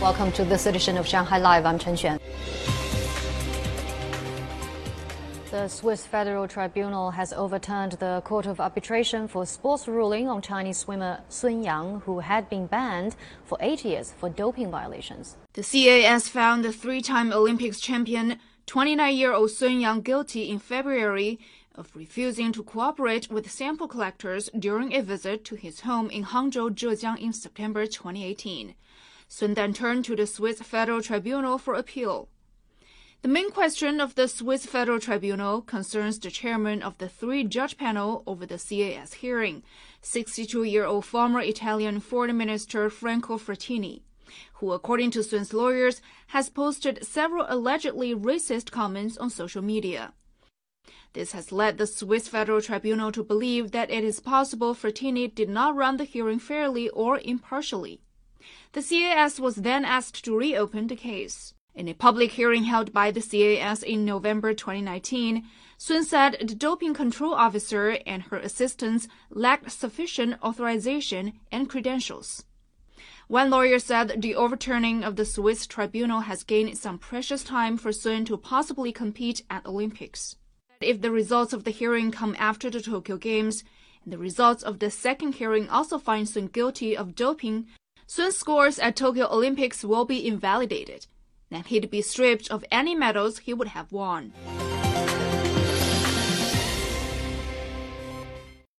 Welcome to this edition of Shanghai Live. I'm Chen Xuan. The Swiss Federal Tribunal has overturned the Court of Arbitration for Sports ruling on Chinese swimmer Sun Yang, who had been banned for eight years for doping violations. The CAS found the three time Olympics champion, 29 year old Sun Yang, guilty in February of refusing to cooperate with sample collectors during a visit to his home in Hangzhou, Zhejiang in September 2018. Sun then turned to the Swiss Federal Tribunal for appeal. The main question of the Swiss Federal Tribunal concerns the chairman of the three judge panel over the CAS hearing, 62 year old former Italian Foreign Minister Franco Frattini, who, according to Sun's lawyers, has posted several allegedly racist comments on social media. This has led the Swiss Federal Tribunal to believe that it is possible Frattini did not run the hearing fairly or impartially. The CAS was then asked to reopen the case. In a public hearing held by the CAS in November 2019, Sun said the doping control officer and her assistants lacked sufficient authorization and credentials. One lawyer said the overturning of the Swiss tribunal has gained some precious time for Sun to possibly compete at Olympics. If the results of the hearing come after the Tokyo Games, and the results of the second hearing also find Sun guilty of doping, Sun's scores at Tokyo Olympics will be invalidated and he'd be stripped of any medals he would have won.